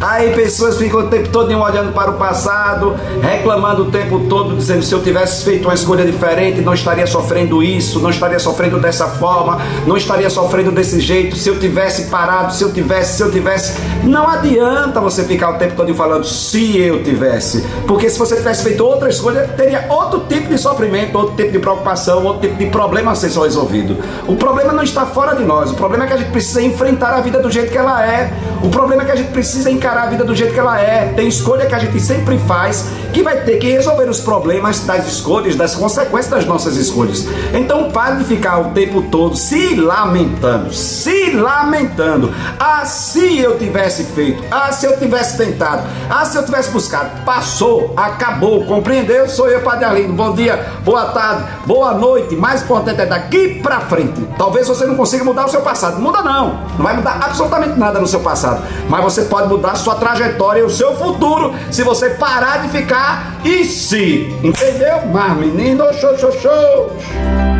Aí pessoas ficam o tempo todo olhando para o passado, reclamando o tempo todo, dizendo se eu tivesse feito uma escolha diferente, não estaria sofrendo isso, não estaria sofrendo dessa forma, não estaria sofrendo desse jeito, se eu tivesse parado, se eu tivesse, se eu tivesse. Não adianta você ficar o tempo todo falando se eu tivesse, porque se você tivesse feito outra escolha, teria outro tipo de sofrimento, outro tipo de preocupação, outro tipo de problema a ser resolvido. O problema não está fora de nós, o problema é que a gente precisa enfrentar a vida do jeito que ela é. O problema é que a gente precisa encarar a vida do jeito que ela é. Tem escolha que a gente sempre faz que vai ter que resolver os problemas das escolhas, das consequências das nossas escolhas. Então pare de ficar o tempo todo se lamentando, se lamentando. Ah, se eu tivesse feito, ah, se eu tivesse tentado, ah, se eu tivesse buscado. Passou, acabou, compreendeu? Sou eu, Padre Arlindo. Bom dia, boa tarde, boa noite. Mais importante é daqui pra frente. Talvez você não consiga mudar o seu passado. Muda não. Não vai mudar absolutamente nada no seu passado. Mas você pode mudar a sua trajetória e o seu futuro se você parar de ficar e se. Entendeu? Mas menino, show, show, show.